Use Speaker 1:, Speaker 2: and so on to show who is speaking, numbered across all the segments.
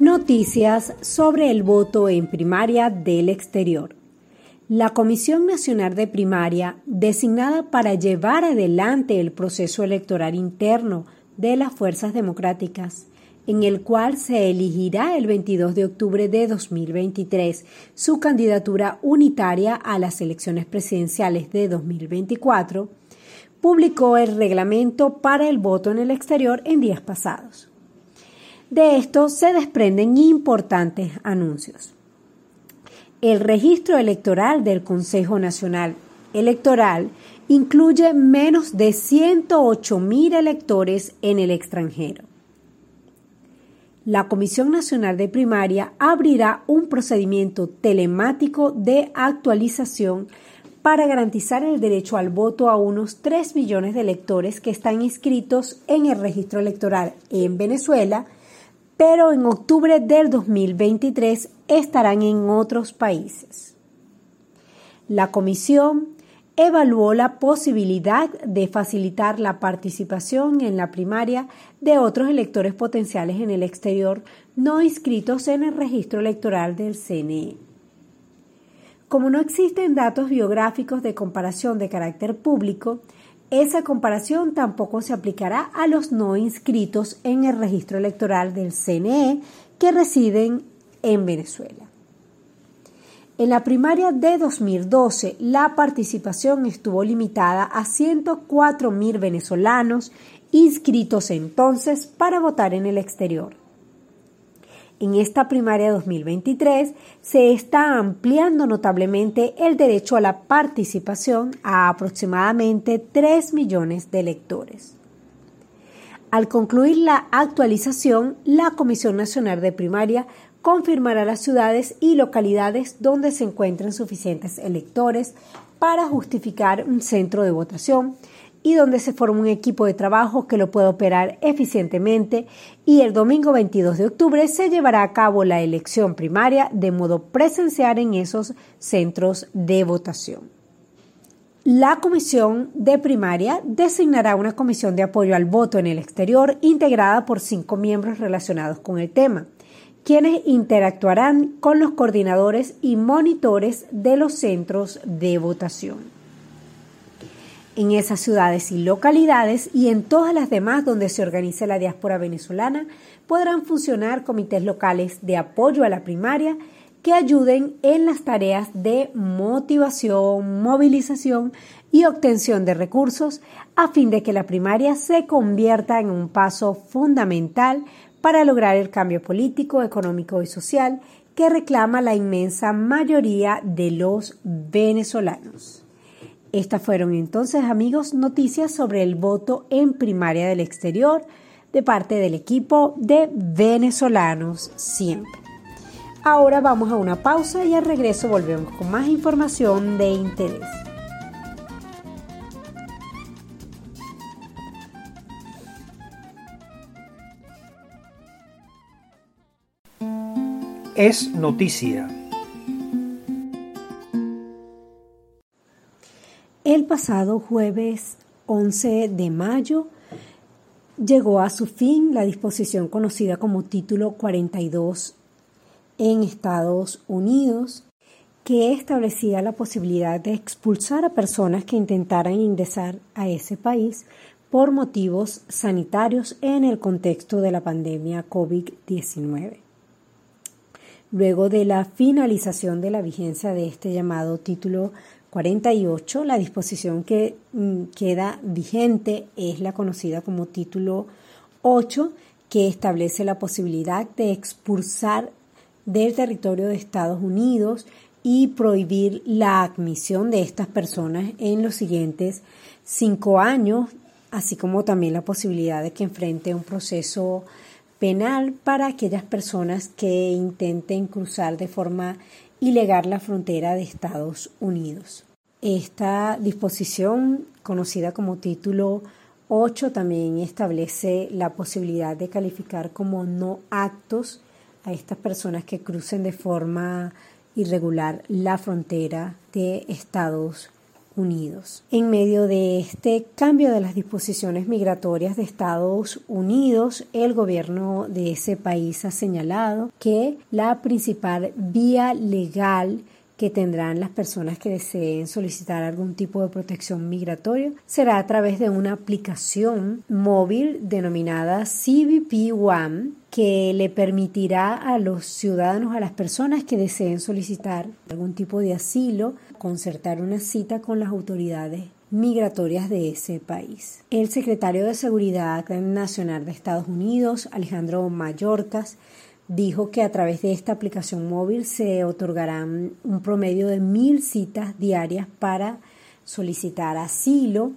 Speaker 1: Noticias sobre el voto en primaria del exterior. La Comisión Nacional de Primaria, designada para llevar adelante el proceso electoral interno de las fuerzas democráticas, en el cual se elegirá el 22 de octubre de 2023 su candidatura unitaria a las elecciones presidenciales de 2024, publicó el reglamento para el voto en el exterior en días pasados. De esto se desprenden importantes anuncios. El registro electoral del Consejo Nacional Electoral incluye menos de 108 mil electores en el extranjero. La Comisión Nacional de Primaria abrirá un procedimiento telemático de actualización para garantizar el derecho al voto a unos 3 millones de electores que están inscritos en el registro electoral en Venezuela pero en octubre del 2023 estarán en otros países. La comisión evaluó la posibilidad de facilitar la participación en la primaria de otros electores potenciales en el exterior no inscritos en el registro electoral del CNE. Como no existen datos biográficos de comparación de carácter público, esa comparación tampoco se aplicará a los no inscritos en el registro electoral del CNE que residen en Venezuela. En la primaria de 2012, la participación estuvo limitada a 104.000 venezolanos inscritos entonces para votar en el exterior. En esta primaria 2023 se está ampliando notablemente el derecho a la participación a aproximadamente 3 millones de electores. Al concluir la actualización, la Comisión Nacional de Primaria confirmará las ciudades y localidades donde se encuentren suficientes electores para justificar un centro de votación y donde se forma un equipo de trabajo que lo pueda operar eficientemente y el domingo 22 de octubre se llevará a cabo la elección primaria de modo presencial en esos centros de votación. La comisión de primaria designará una comisión de apoyo al voto en el exterior integrada por cinco miembros relacionados con el tema, quienes interactuarán con los coordinadores y monitores de los centros de votación en esas ciudades y localidades y en todas las demás donde se organice la diáspora venezolana, podrán funcionar comités locales de apoyo a la primaria que ayuden en las tareas de motivación, movilización y obtención de recursos a fin de que la primaria se convierta en un paso fundamental para lograr el cambio político, económico y social que reclama la inmensa mayoría de los venezolanos. Estas fueron entonces, amigos, noticias sobre el voto en primaria del exterior de parte del equipo de venezolanos siempre. Ahora vamos a una pausa y al regreso volvemos con más información de interés.
Speaker 2: Es noticia.
Speaker 1: Pasado jueves 11 de mayo llegó a su fin la disposición conocida como Título 42 en Estados Unidos, que establecía la posibilidad de expulsar a personas que intentaran ingresar a ese país por motivos sanitarios en el contexto de la pandemia COVID-19. Luego de la finalización de la vigencia de este llamado título 48, la disposición que mm, queda vigente es la conocida como título 8, que establece la posibilidad de expulsar del territorio de Estados Unidos y prohibir la admisión de estas personas en los siguientes cinco años, así como también la posibilidad de que enfrente un proceso penal para aquellas personas que intenten cruzar de forma ilegal la frontera de Estados Unidos. Esta disposición, conocida como título 8, también establece la posibilidad de calificar como no actos a estas personas que crucen de forma irregular la frontera de Estados Unidos. En medio de este cambio de las disposiciones migratorias de Estados Unidos, el gobierno de ese país ha señalado que la principal vía legal que tendrán las personas que deseen solicitar algún tipo de protección migratoria será a través de una aplicación móvil denominada CBP One que le permitirá a los ciudadanos, a las personas que deseen solicitar algún tipo de asilo, concertar una cita con las autoridades migratorias de ese país. El secretario de Seguridad Nacional de Estados Unidos, Alejandro Mayorkas, dijo que a través de esta aplicación móvil se otorgarán un promedio de mil citas diarias para solicitar asilo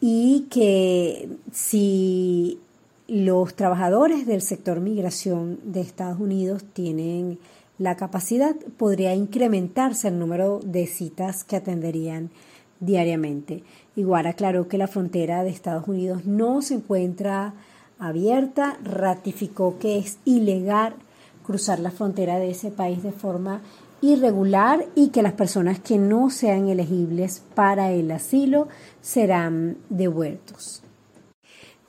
Speaker 1: y que si los trabajadores del sector migración de Estados Unidos tienen la capacidad, podría incrementarse el número de citas que atenderían diariamente. Igual aclaró que la frontera de Estados Unidos no se encuentra abierta, ratificó que es ilegal cruzar la frontera de ese país de forma irregular y que las personas que no sean elegibles para el asilo serán devueltos.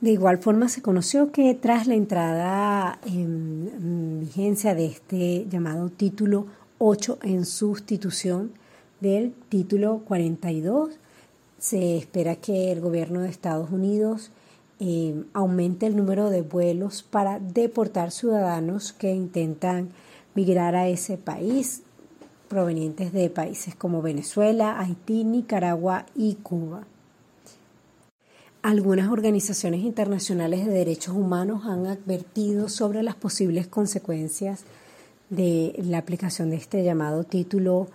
Speaker 1: De igual forma se conoció que tras la entrada en vigencia de este llamado título 8 en sustitución del título 42, se espera que el gobierno de Estados Unidos aumente el número de vuelos para deportar ciudadanos que intentan migrar a ese país provenientes de países como Venezuela, Haití, Nicaragua y Cuba. Algunas organizaciones internacionales de derechos humanos han advertido sobre las posibles consecuencias de la aplicación de este llamado título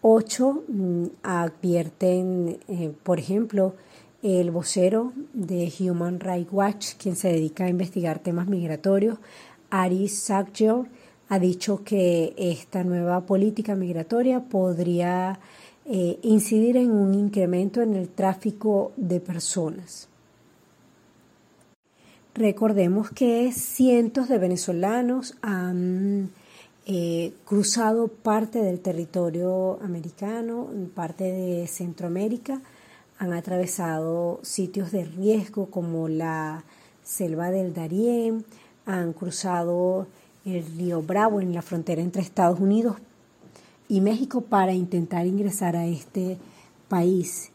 Speaker 1: 8. Mm, advierten, eh, por ejemplo, el vocero de Human Rights Watch, quien se dedica a investigar temas migratorios, Ari Sackjor, ha dicho que esta nueva política migratoria podría eh, incidir en un incremento en el tráfico de personas. Recordemos que cientos de venezolanos han eh, cruzado parte del territorio americano, parte de Centroamérica, han atravesado sitios de riesgo como la selva del Darién, han cruzado el río Bravo en la frontera entre Estados Unidos y México para intentar ingresar a este país.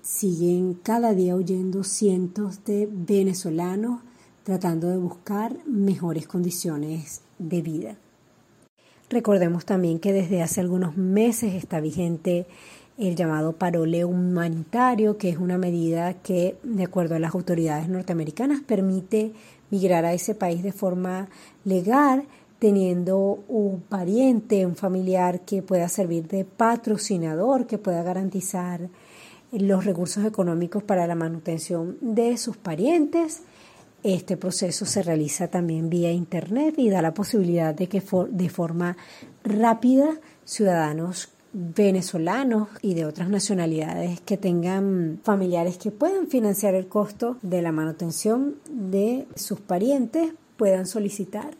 Speaker 1: Siguen cada día huyendo cientos de venezolanos tratando de buscar mejores condiciones de vida. Recordemos también que desde hace algunos meses está vigente el llamado parole humanitario, que es una medida que, de acuerdo a las autoridades norteamericanas, permite migrar a ese país de forma legal, teniendo un pariente, un familiar que pueda servir de patrocinador, que pueda garantizar los recursos económicos para la manutención de sus parientes. Este proceso se realiza también vía Internet y da la posibilidad de que de forma rápida ciudadanos venezolanos y de otras nacionalidades que tengan familiares que puedan financiar el costo de la manutención de sus parientes puedan solicitar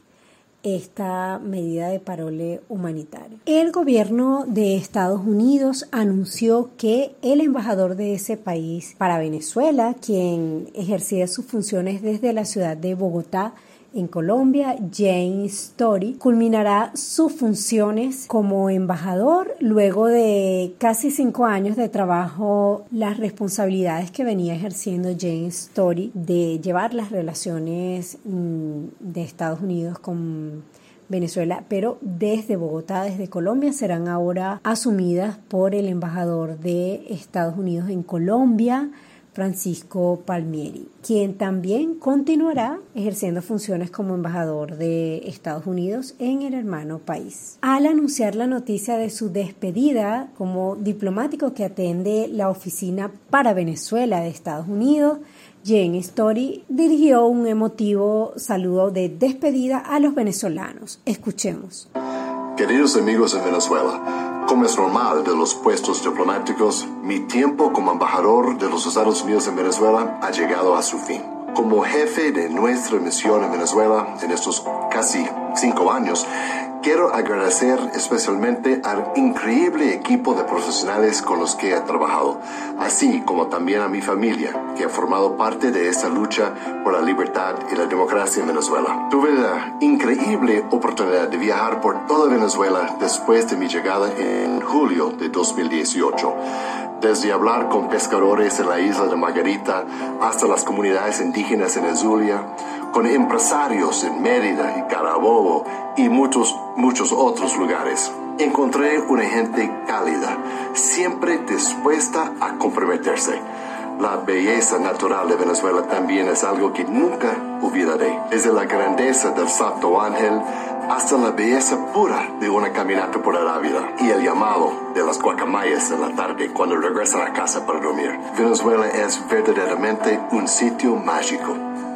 Speaker 1: esta medida de parole humanitario. El gobierno de Estados Unidos anunció que el embajador de ese país para Venezuela, quien ejercía sus funciones desde la ciudad de Bogotá, en Colombia, James Story, culminará sus funciones como embajador luego de casi cinco años de trabajo, las responsabilidades que venía ejerciendo James Story de llevar las relaciones mm, de Estados Unidos con Venezuela, pero desde Bogotá, desde Colombia, serán ahora asumidas por el embajador de Estados Unidos en Colombia, Francisco Palmieri, quien también continuará ejerciendo funciones como embajador de Estados Unidos en el hermano país. Al anunciar la noticia de su despedida como diplomático que atende la oficina para Venezuela de Estados Unidos, Jane Story dirigió un emotivo saludo de despedida a los venezolanos. Escuchemos.
Speaker 3: Queridos amigos en Venezuela, como es normal de los puestos diplomáticos, mi tiempo como embajador de los Estados Unidos en Venezuela ha llegado a su fin. Como jefe de nuestra misión en Venezuela en estos casi cinco años, quiero agradecer especialmente al increíble equipo de profesionales con los que he trabajado, así como también a mi familia, que ha formado parte de esta lucha por la libertad y la democracia en Venezuela. Tuve la increíble oportunidad de viajar por toda Venezuela después de mi llegada en julio de 2018 desde hablar con pescadores en la isla de Margarita hasta las comunidades indígenas en Azulia, con empresarios en Mérida y Carabobo y muchos, muchos otros lugares. Encontré una gente cálida, siempre dispuesta a comprometerse. La belleza natural de Venezuela también es algo que nunca olvidaré. Desde la grandeza del Santo Ángel hasta la belleza pura de una caminata por vida y el llamado de las guacamayas en la tarde cuando regresan a casa para dormir. Venezuela es verdaderamente un sitio mágico.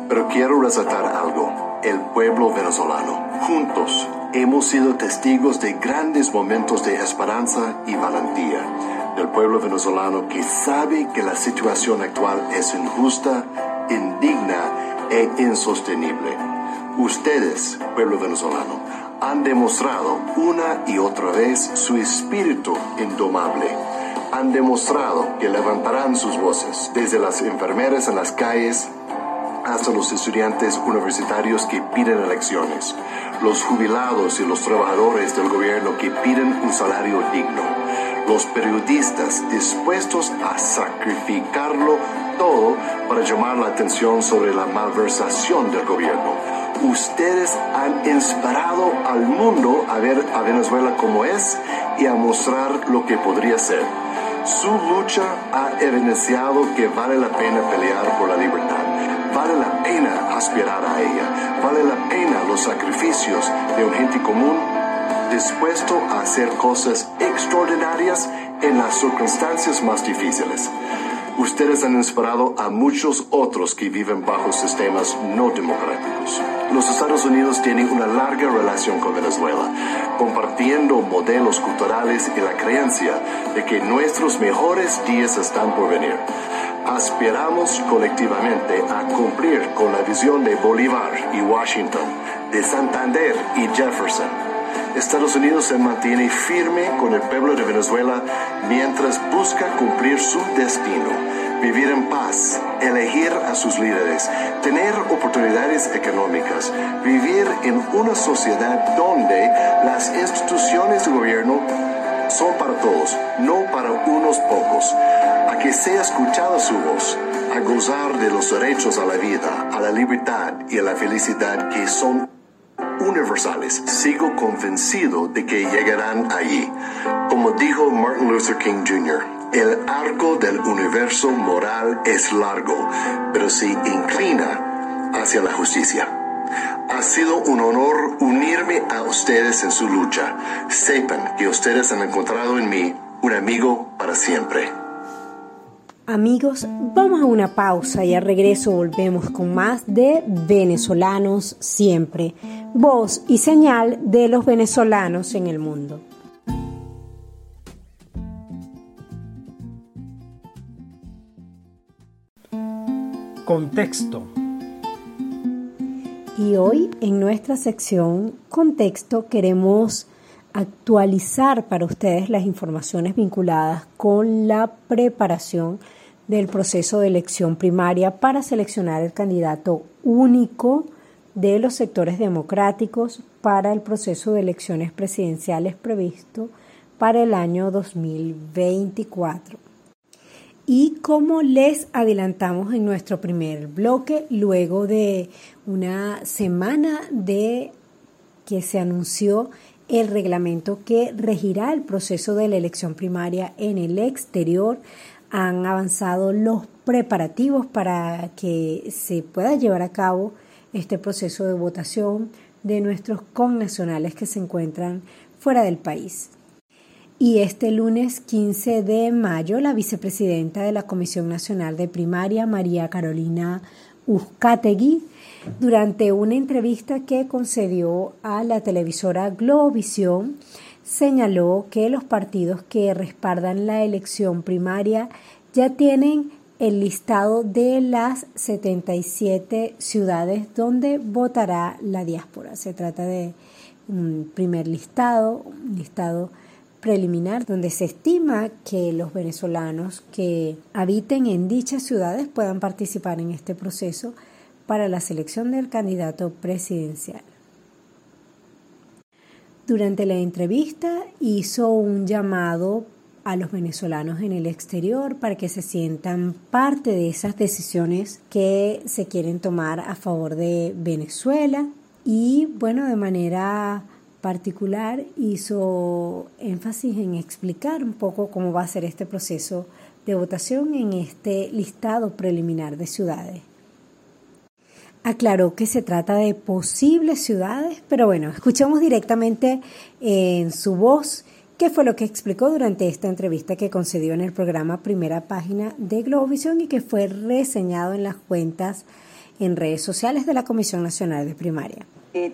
Speaker 3: Pero quiero resaltar algo. El pueblo venezolano. Juntos hemos sido testigos de grandes momentos de esperanza y valentía. Del pueblo venezolano que sabe que la situación actual es injusta, indigna e insostenible. Ustedes, pueblo venezolano, han demostrado una y otra vez su espíritu indomable. Han demostrado que levantarán sus voces, desde las enfermeras en las calles hasta los estudiantes universitarios que piden elecciones, los jubilados y los trabajadores del gobierno que piden un salario digno, los periodistas dispuestos a sacrificarlo todo para llamar la atención sobre la malversación del gobierno. Ustedes han inspirado al mundo a ver a Venezuela como es y a mostrar lo que podría ser. Su lucha ha evidenciado que vale la pena pelear por la libertad Vale la pena aspirar a ella. Vale la pena los sacrificios de un gente común dispuesto a hacer cosas extraordinarias en las circunstancias más difíciles. Ustedes han inspirado a muchos otros que viven bajo sistemas no democráticos. Los Estados Unidos tienen una larga relación con Venezuela, compartiendo modelos culturales y la creencia de que nuestros mejores días están por venir aspiramos colectivamente a cumplir con la visión de Bolívar y Washington, de Santander y Jefferson. Estados Unidos se mantiene firme con el pueblo de Venezuela mientras busca cumplir su destino, vivir en paz, elegir a sus líderes, tener oportunidades económicas, vivir en una sociedad donde las instituciones de gobierno son para todos, no para unos pocos. Que sea escuchada su voz, a gozar de los derechos a la vida, a la libertad y a la felicidad que son universales. Sigo convencido de que llegarán allí. Como dijo Martin Luther King Jr., el arco del universo moral es largo, pero se inclina hacia la justicia. Ha sido un honor unirme a ustedes en su lucha. Sepan que ustedes han encontrado en mí un amigo para siempre.
Speaker 1: Amigos, vamos a una pausa y al regreso volvemos con más de Venezolanos siempre, voz y señal de los venezolanos en el mundo.
Speaker 2: Contexto.
Speaker 1: Y hoy en nuestra sección Contexto queremos actualizar para ustedes las informaciones vinculadas con la preparación del proceso de elección primaria para seleccionar el candidato único de los sectores democráticos para el proceso de elecciones presidenciales previsto para el año 2024. Y como les adelantamos en nuestro primer bloque, luego de una semana de que se anunció el reglamento que regirá el proceso de la elección primaria en el exterior, han avanzado los preparativos para que se pueda llevar a cabo este proceso de votación de nuestros connacionales que se encuentran fuera del país. Y este lunes 15 de mayo, la vicepresidenta de la Comisión Nacional de Primaria, María Carolina Uzcategui, durante una entrevista que concedió a la televisora Globovisión, señaló que los partidos que respaldan la elección primaria ya tienen el listado de las 77 ciudades donde votará la diáspora. Se trata de un primer listado, un listado preliminar donde se estima que los venezolanos que habiten en dichas ciudades puedan participar en este proceso para la selección del candidato presidencial. Durante la entrevista hizo un llamado a los venezolanos en el exterior para que se sientan parte de esas decisiones que se quieren tomar a favor de Venezuela y bueno, de manera particular hizo énfasis en explicar un poco cómo va a ser este proceso de votación en este listado preliminar de ciudades. Aclaró que se trata de posibles ciudades, pero bueno, escuchamos directamente en su voz qué fue lo que explicó durante esta entrevista que concedió en el programa Primera Página de Globovisión y que fue reseñado en las cuentas en redes sociales de la Comisión Nacional de Primaria.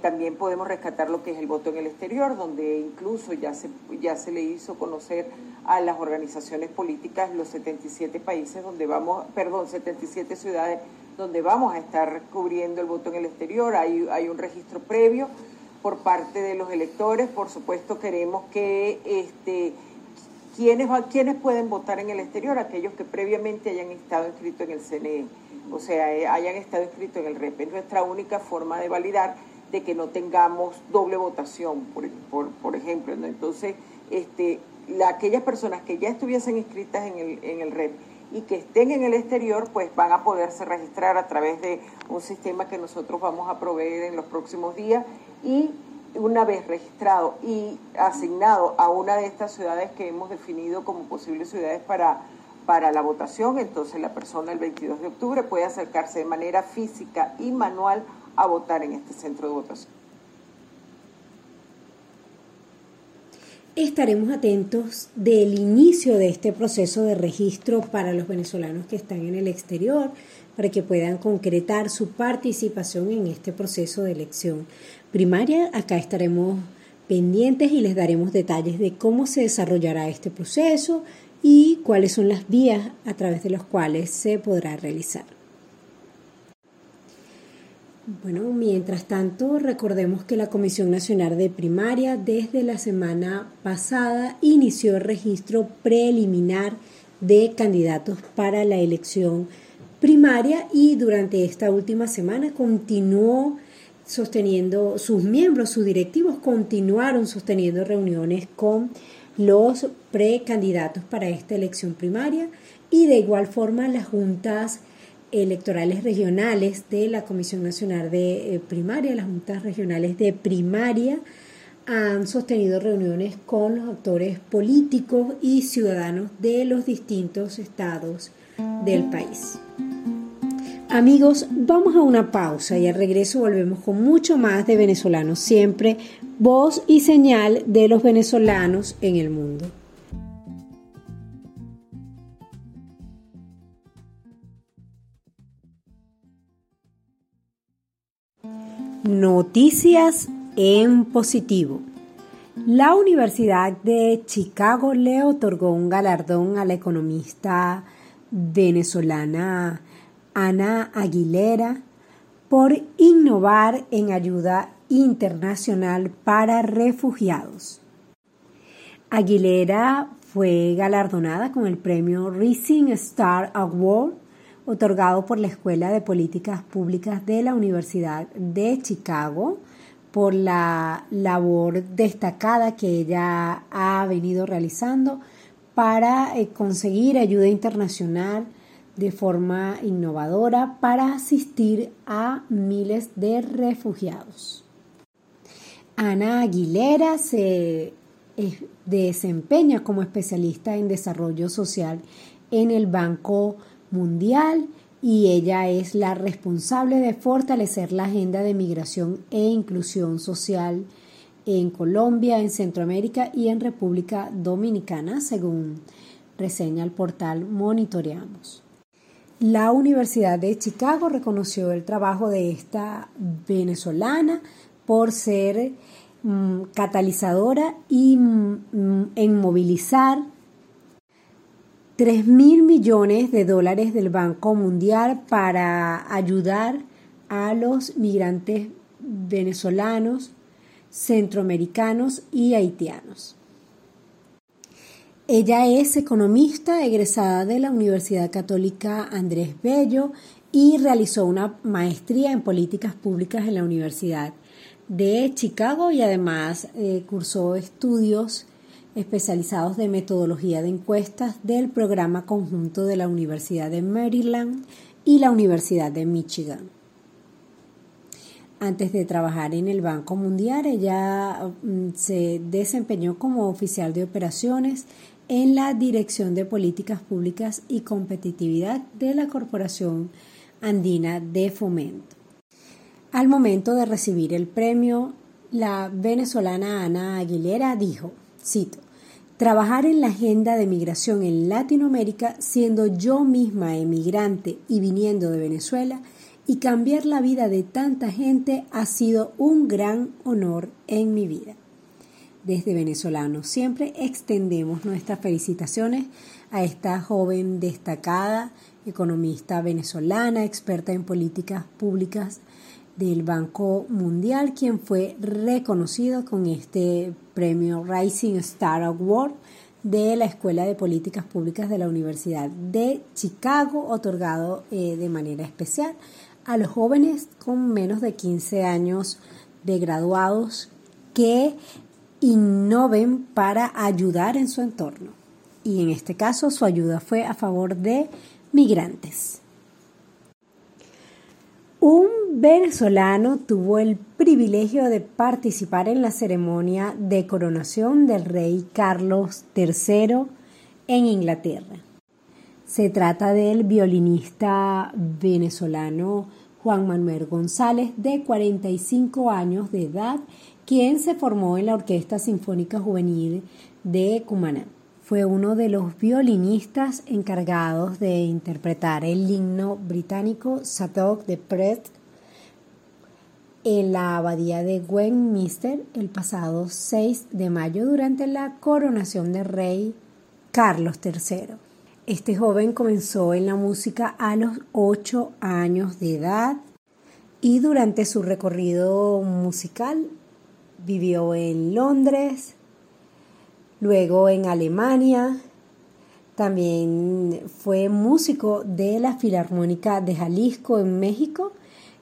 Speaker 4: También podemos rescatar lo que es el voto en el exterior, donde incluso ya se, ya se le hizo conocer a las organizaciones políticas los 77 países donde vamos, perdón, 77 ciudades donde vamos a estar cubriendo el voto en el exterior. Hay, hay un registro previo por parte de los electores. Por supuesto, queremos que este, quienes, quienes pueden votar en el exterior, aquellos que previamente hayan estado inscritos en el CNE, o sea, eh, hayan estado inscritos en el REP. Es nuestra única forma de validar de que no tengamos doble votación, por, por, ejemplo. Entonces, este, aquellas personas que ya estuviesen inscritas en el, en el REP y que estén en el exterior, pues van a poderse registrar a través de un sistema que nosotros vamos a proveer en los próximos días y una vez registrado y asignado a una de estas ciudades que hemos definido como posibles ciudades para, para la votación, entonces la persona el 22 de octubre puede acercarse de manera física y manual a votar en este centro de votación.
Speaker 1: Estaremos atentos del inicio de este proceso de registro para los venezolanos que están en el exterior, para que puedan concretar su participación en este proceso de elección primaria. Acá estaremos pendientes y les daremos detalles de cómo se desarrollará este proceso y cuáles son las vías a través de las cuales se podrá realizar. Bueno, mientras tanto, recordemos que la Comisión Nacional de Primaria desde la semana pasada inició el registro preliminar de candidatos para la elección primaria y durante esta última semana continuó sosteniendo, sus miembros, sus directivos continuaron sosteniendo reuniones con los precandidatos para esta elección primaria y de igual forma las juntas electorales regionales de la Comisión Nacional de eh, Primaria, las juntas regionales de primaria, han sostenido reuniones con los actores políticos y ciudadanos de los distintos estados del país. Amigos, vamos a una pausa y al regreso volvemos con mucho más de venezolanos, siempre voz y señal de los venezolanos en el mundo. Noticias en positivo. La Universidad de Chicago le otorgó un galardón a la economista venezolana Ana Aguilera por innovar en ayuda internacional para refugiados. Aguilera fue galardonada con el premio Rising Star Award otorgado por la Escuela de Políticas Públicas de la Universidad de Chicago por la labor destacada que ella ha venido realizando para eh, conseguir ayuda internacional de forma innovadora para asistir a miles de refugiados. Ana Aguilera se eh, desempeña como especialista en desarrollo social en el Banco Mundial y ella es la responsable de fortalecer la agenda de migración e inclusión social en Colombia, en Centroamérica y en República Dominicana, según reseña el portal Monitoreamos. La Universidad de Chicago reconoció el trabajo de esta venezolana por ser mm, catalizadora y mm, en movilizar 3 mil millones de dólares del Banco Mundial para ayudar a los migrantes venezolanos, centroamericanos y haitianos. Ella es economista egresada de la Universidad Católica Andrés Bello y realizó una maestría en políticas públicas en la Universidad de Chicago y además eh, cursó estudios especializados de metodología de encuestas del programa conjunto de la Universidad de Maryland y la Universidad de Michigan. Antes de trabajar en el Banco Mundial, ella mm, se desempeñó como oficial de operaciones en la Dirección de Políticas Públicas y Competitividad de la Corporación Andina de Fomento. Al momento de recibir el premio, la venezolana Ana Aguilera dijo, cito, Trabajar en la agenda de migración en Latinoamérica siendo yo misma emigrante y viniendo de Venezuela y cambiar la vida de tanta gente ha sido un gran honor en mi vida. Desde Venezolanos siempre extendemos nuestras felicitaciones a esta joven destacada, economista venezolana, experta en políticas públicas del Banco Mundial, quien fue reconocido con este premio Rising Star Award de la Escuela de Políticas Públicas de la Universidad de Chicago, otorgado eh, de manera especial a los jóvenes con menos de 15 años de graduados que innoven para ayudar en su entorno. Y en este caso su ayuda fue a favor de migrantes. Un venezolano tuvo el privilegio de participar en la ceremonia de coronación del rey Carlos III en Inglaterra. Se trata del violinista venezolano Juan Manuel González, de 45 años de edad, quien se formó en la Orquesta Sinfónica Juvenil de Cumaná fue uno de los violinistas encargados de interpretar el himno británico Sadoc de Pret en la abadía de Westminster el pasado 6 de mayo durante la coronación del rey Carlos III. Este joven comenzó en la música a los 8 años de edad y durante su recorrido musical vivió en Londres, luego en Alemania, también fue músico de la Filarmónica de Jalisco en México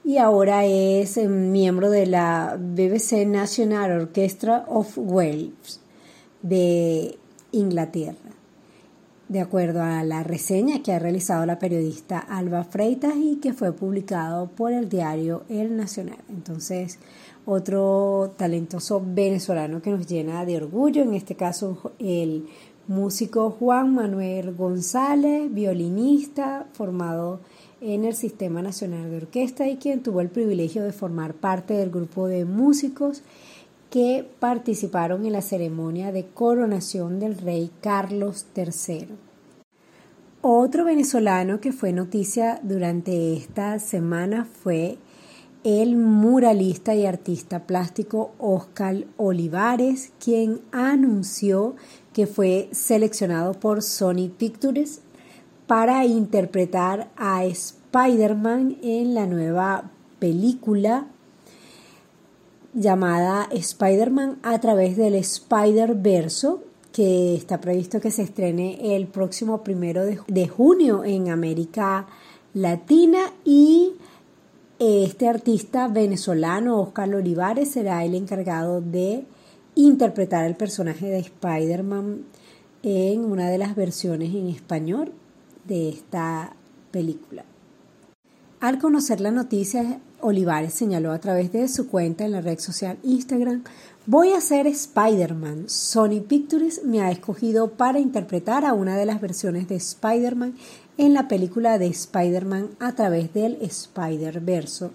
Speaker 1: y ahora es eh, miembro de la BBC National Orchestra of Wales de Inglaterra. De acuerdo a la reseña que ha realizado la periodista Alba Freitas y que fue publicado por el diario El Nacional. Entonces, otro talentoso venezolano que nos llena de orgullo, en este caso el músico Juan Manuel González, violinista formado en el Sistema Nacional de Orquesta y quien tuvo el privilegio de formar parte del grupo de músicos que participaron en la ceremonia de coronación del rey Carlos III. Otro venezolano que fue noticia durante esta semana fue el muralista y artista plástico Oscar Olivares, quien anunció que fue seleccionado por Sony Pictures para interpretar a Spider-Man en la nueva película llamada Spider-Man a través del Spider-Verso, que está previsto que se estrene el próximo primero de junio en América Latina y este artista venezolano, Oscar Olivares, será el encargado de interpretar el personaje de Spider-Man en una de las versiones en español de esta película. Al conocer la noticia, Olivares señaló a través de su cuenta en la red social Instagram, voy a ser Spider-Man. Sony Pictures me ha escogido para interpretar a una de las versiones de Spider-Man en la película de Spider-Man a través del Spider-Verso.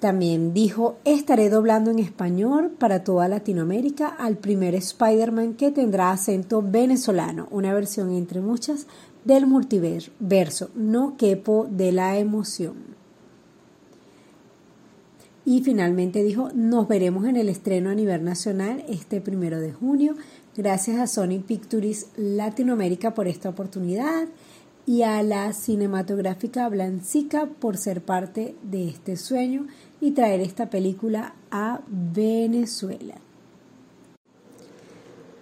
Speaker 1: También dijo, estaré doblando en español para toda Latinoamérica al primer Spider-Man que tendrá acento venezolano, una versión entre muchas del multiverso, no quepo de la emoción. Y finalmente dijo, nos veremos en el estreno a nivel nacional este primero de junio Gracias a Sony Pictures Latinoamérica por esta oportunidad y a la cinematográfica Blancica por ser parte de este sueño y traer esta película a Venezuela.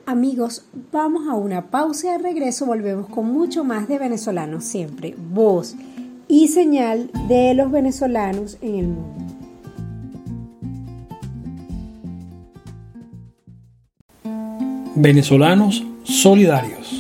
Speaker 1: Amigos, vamos a una pausa y de regreso volvemos con mucho más de venezolanos siempre, voz y señal de los venezolanos en el mundo.
Speaker 2: Venezolanos solidarios.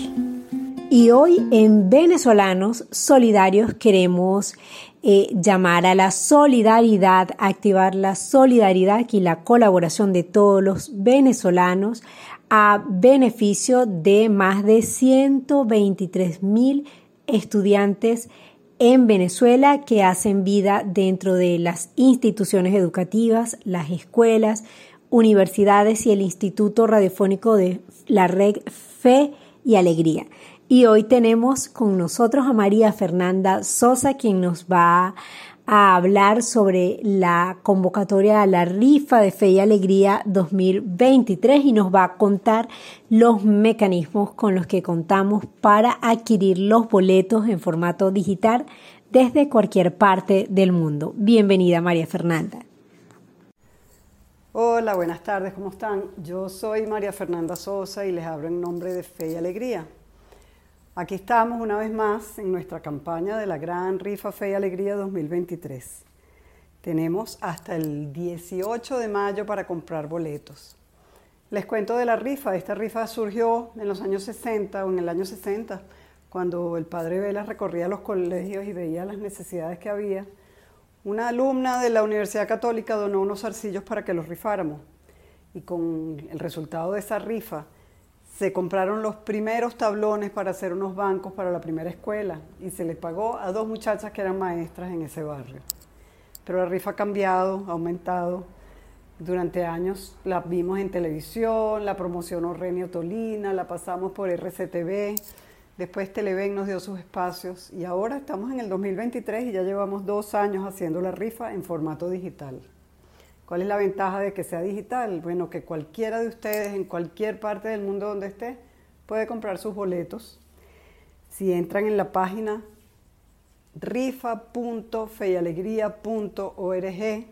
Speaker 1: Y hoy en Venezolanos Solidarios queremos eh, llamar a la solidaridad, activar la solidaridad y la colaboración de todos los venezolanos a beneficio de más de 123 mil estudiantes en Venezuela que hacen vida dentro de las instituciones educativas, las escuelas, universidades y el Instituto Radiofónico de la Red Fe y Alegría. Y hoy tenemos con nosotros a María Fernanda Sosa, quien nos va a hablar sobre la convocatoria a la rifa de Fe y Alegría 2023 y nos va a contar los mecanismos con los que contamos para adquirir los boletos en formato digital desde cualquier parte del mundo. Bienvenida María Fernanda.
Speaker 5: Hola, buenas tardes, ¿cómo están? Yo soy María Fernanda Sosa y les hablo en nombre de Fe y Alegría. Aquí estamos una vez más en nuestra campaña de la Gran Rifa Fe y Alegría 2023. Tenemos hasta el 18 de mayo para comprar boletos. Les cuento de la rifa. Esta rifa surgió en los años 60 o en el año 60, cuando el padre Vela recorría los colegios y veía las necesidades que había. Una alumna de la Universidad Católica donó unos arcillos para que los rifáramos. Y con el resultado de esa rifa, se compraron los primeros tablones para hacer unos bancos para la primera escuela y se les pagó a dos muchachas que eran maestras en ese barrio. Pero la rifa ha cambiado, ha aumentado. Durante años la vimos en televisión, la promocionó Renio Tolina, la pasamos por RCTV, después Televen nos dio sus espacios y ahora estamos en el 2023 y ya llevamos dos años haciendo la rifa en formato digital. ¿Cuál es la ventaja de que sea digital? Bueno, que cualquiera de ustedes en cualquier parte del mundo donde esté puede comprar sus boletos. Si entran en la página rifa.feyalegría.org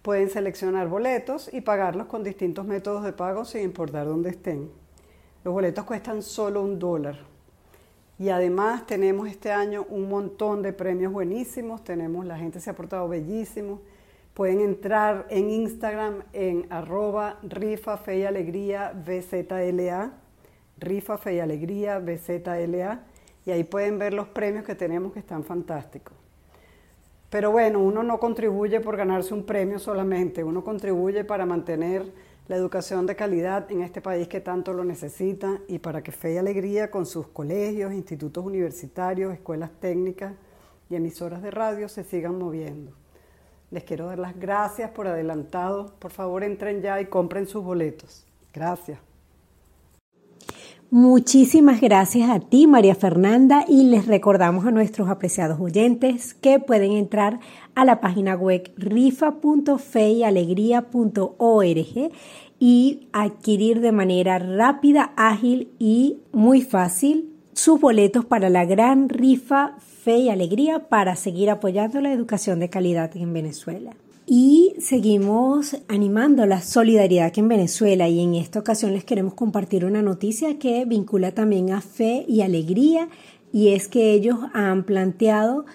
Speaker 5: pueden seleccionar boletos y pagarlos con distintos métodos de pago sin importar dónde estén. Los boletos cuestan solo un dólar. Y además tenemos este año un montón de premios buenísimos, tenemos, la gente se ha portado bellísimo Pueden entrar en Instagram en arroba rifa fe y alegría BZLA, rifa fe y alegría BZLA, y ahí pueden ver los premios que tenemos que están fantásticos. Pero bueno, uno no contribuye por ganarse un premio solamente, uno contribuye para mantener la educación de calidad en este país que tanto lo necesita y para que Fe y Alegría con sus colegios, institutos universitarios, escuelas técnicas y emisoras de radio se sigan moviendo. Les quiero dar las gracias por adelantado. Por favor, entren ya y compren sus boletos. Gracias.
Speaker 1: Muchísimas gracias a ti, María Fernanda, y les recordamos a nuestros apreciados oyentes que pueden entrar a la página web rifa.feyalegría.org y adquirir de manera rápida, ágil y muy fácil sus boletos para la gran rifa Fe y Alegría para seguir apoyando la educación de calidad en Venezuela. Y seguimos animando la solidaridad aquí en Venezuela y en esta ocasión les queremos compartir una noticia que vincula también a fe y alegría y es que ellos han planteado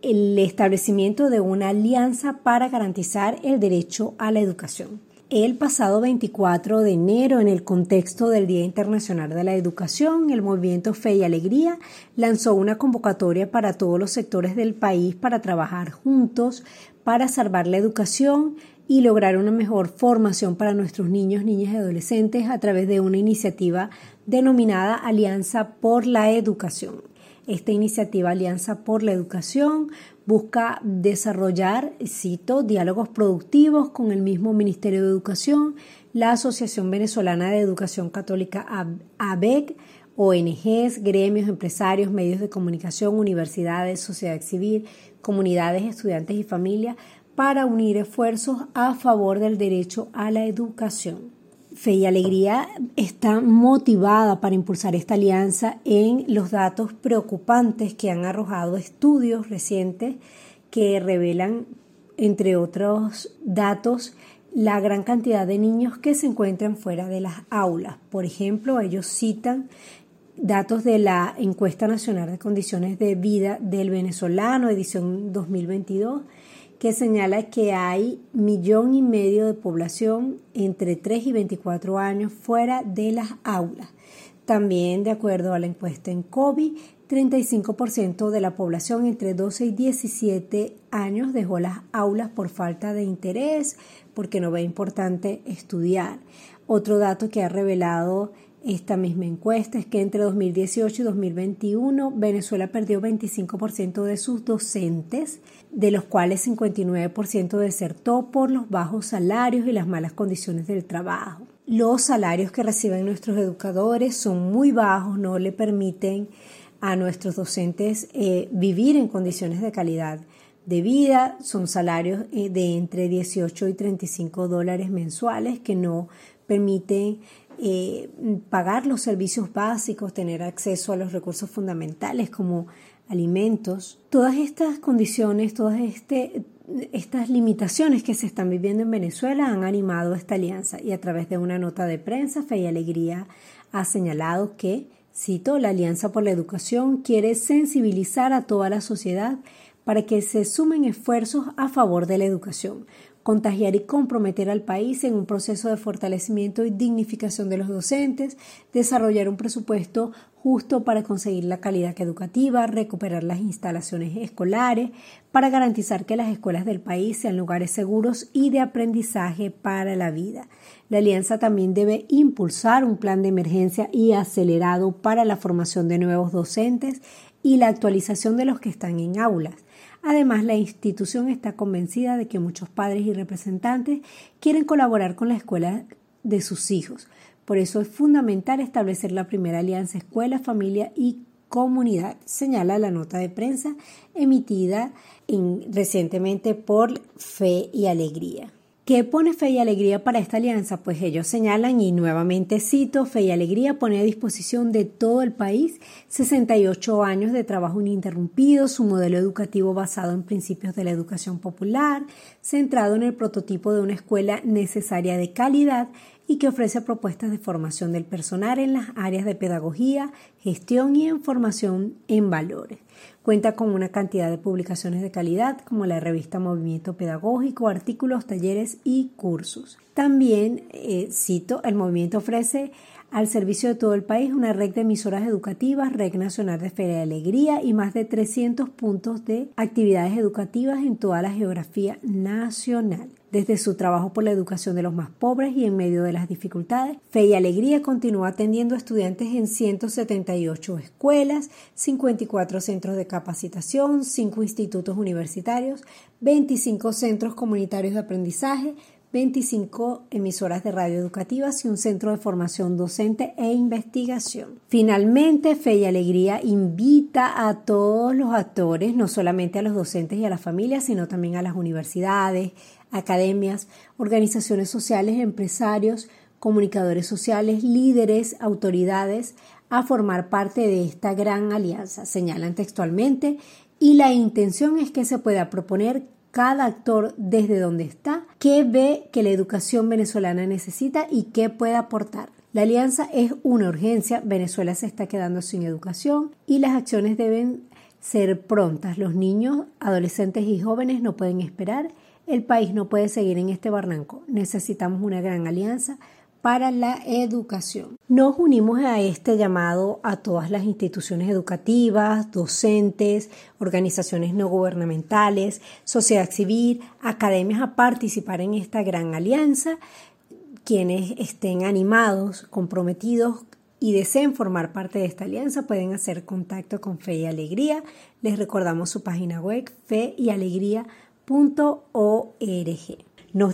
Speaker 1: el establecimiento de una alianza para garantizar el derecho a la educación. El pasado 24 de enero, en el contexto del Día Internacional de la Educación, el movimiento Fe y Alegría lanzó una convocatoria para todos los sectores del país para trabajar juntos para salvar la educación y lograr una mejor formación para nuestros niños, niñas y adolescentes a través de una iniciativa denominada Alianza por la Educación. Esta iniciativa Alianza por la Educación busca desarrollar, cito, diálogos productivos con el mismo Ministerio de Educación, la Asociación Venezolana de Educación Católica ABEC, ONGs, gremios, empresarios, medios de comunicación, universidades, sociedad civil, comunidades, estudiantes y familias para unir esfuerzos a favor del derecho a la educación. Fe y Alegría está motivada para impulsar esta alianza en los datos preocupantes que han arrojado estudios recientes que revelan, entre otros datos, la gran cantidad de niños que se encuentran fuera de las aulas. Por ejemplo, ellos citan datos de la Encuesta Nacional de Condiciones de Vida del Venezolano, edición 2022, que señala que hay millón y medio de población entre 3 y 24 años fuera de las aulas. También, de acuerdo a la encuesta en COVID, 35% de la población entre 12 y 17 años dejó las aulas por falta de interés, porque no ve importante estudiar. Otro dato que ha revelado esta misma encuesta es que entre 2018 y 2021 Venezuela perdió 25% de sus docentes, de los cuales 59% desertó por los bajos salarios y las malas condiciones del trabajo. Los salarios que reciben nuestros educadores son muy bajos, no le permiten a nuestros docentes eh, vivir en condiciones de calidad de vida, son salarios eh, de entre 18 y 35 dólares mensuales que no permiten eh, pagar los servicios básicos, tener acceso a los recursos fundamentales como alimentos. Todas estas condiciones, todas este, estas limitaciones que se están viviendo en Venezuela han animado esta alianza y a través de una nota de prensa, Fe y Alegría ha señalado que, cito, la Alianza por la Educación quiere sensibilizar a toda la sociedad para que se sumen esfuerzos a favor de la educación, contagiar y comprometer al país en un proceso de fortalecimiento y dignificación de los docentes, desarrollar un presupuesto justo para conseguir la calidad educativa, recuperar las instalaciones escolares, para garantizar que las escuelas del país sean lugares seguros y de aprendizaje para la vida. La alianza también debe impulsar un plan de emergencia y acelerado para la formación de nuevos docentes y la actualización de los que están en aulas Además, la institución está convencida de que muchos padres y representantes quieren colaborar con la escuela de sus hijos. Por eso es fundamental establecer la primera alianza escuela, familia y comunidad, señala la nota de prensa emitida recientemente por Fe y Alegría. ¿Qué pone Fe y Alegría para esta alianza? Pues ellos señalan, y nuevamente cito, Fe y Alegría pone a disposición de todo el país 68 años de trabajo ininterrumpido, su modelo educativo basado en principios de la educación popular, centrado en el prototipo de una escuela necesaria de calidad y que ofrece propuestas de formación del personal en las áreas de pedagogía, gestión y en formación en valores. Cuenta con una cantidad de publicaciones de calidad como la revista Movimiento Pedagógico, artículos, talleres y cursos. También, eh, cito, el movimiento ofrece al servicio de todo el país una red de emisoras educativas, red nacional de Feria de Alegría y más de 300 puntos de actividades educativas en toda la geografía nacional. Desde su trabajo por la educación de los más pobres y en medio de las dificultades, Fe y Alegría continúa atendiendo a estudiantes en 178 escuelas, 54 centros de capacitación, 5 institutos universitarios, 25 centros comunitarios de aprendizaje, 25 emisoras de radio educativas y un centro de formación docente e investigación. Finalmente, Fe y Alegría invita a todos los actores, no solamente a los docentes y a las familias, sino también a las universidades, academias, organizaciones sociales, empresarios, comunicadores sociales, líderes, autoridades, a formar parte de esta gran alianza, señalan textualmente, y la intención es que se pueda proponer cada actor desde donde está, qué ve que la educación venezolana necesita y qué puede aportar. La alianza es una urgencia, Venezuela se está quedando sin educación y las acciones deben ser prontas. Los niños, adolescentes y jóvenes no pueden esperar, el país no puede seguir en este barranco. Necesitamos una gran alianza para la educación. Nos unimos a este llamado a todas las instituciones educativas, docentes, organizaciones no gubernamentales, sociedad civil, academias a participar en esta gran alianza. Quienes estén animados, comprometidos y deseen formar parte de esta alianza pueden hacer contacto con Fe y Alegría. Les recordamos su página web fe y alegría.org.